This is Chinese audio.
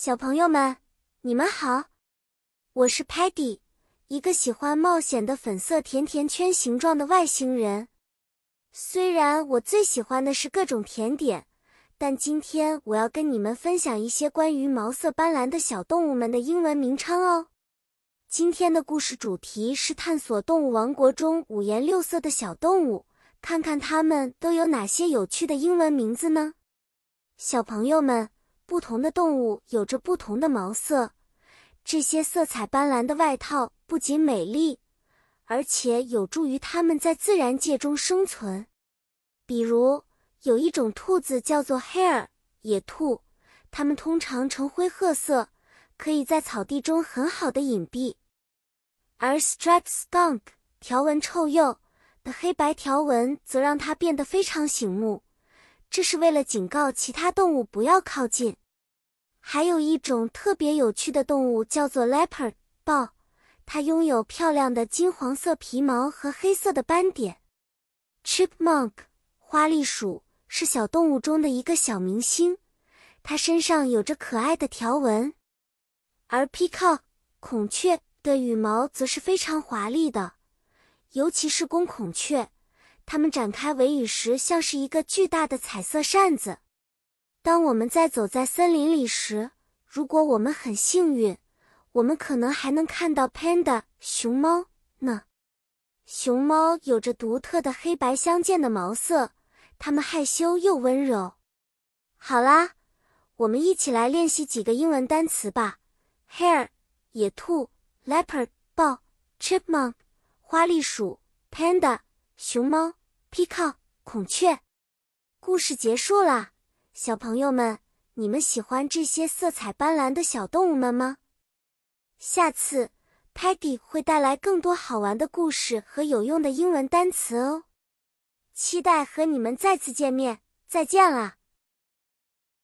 小朋友们，你们好，我是 Patty，一个喜欢冒险的粉色甜甜圈形状的外星人。虽然我最喜欢的是各种甜点，但今天我要跟你们分享一些关于毛色斑斓的小动物们的英文名称哦。今天的故事主题是探索动物王国中五颜六色的小动物，看看它们都有哪些有趣的英文名字呢？小朋友们。不同的动物有着不同的毛色，这些色彩斑斓的外套不仅美丽，而且有助于它们在自然界中生存。比如，有一种兔子叫做 hare 野兔，它们通常呈灰褐色，可以在草地中很好的隐蔽。而 striped skunk 条纹臭鼬的黑白条纹则让它变得非常醒目。这是为了警告其他动物不要靠近。还有一种特别有趣的动物叫做 leopard 豹，它拥有漂亮的金黄色皮毛和黑色的斑点。chipmunk 花栗鼠是小动物中的一个小明星，它身上有着可爱的条纹。而 peacock 孔雀的羽毛则是非常华丽的，尤其是公孔雀。它们展开尾羽时，像是一个巨大的彩色扇子。当我们在走在森林里时，如果我们很幸运，我们可能还能看到 panda 熊猫呢。熊猫有着独特的黑白相间的毛色，它们害羞又温柔。好啦，我们一起来练习几个英文单词吧：hare 野兔，leopard 豹，chipmunk 花栗鼠，panda 熊猫。Peacock 孔雀，故事结束啦。小朋友们，你们喜欢这些色彩斑斓的小动物们吗？下次 Patty 会带来更多好玩的故事和有用的英文单词哦。期待和你们再次见面，再见了。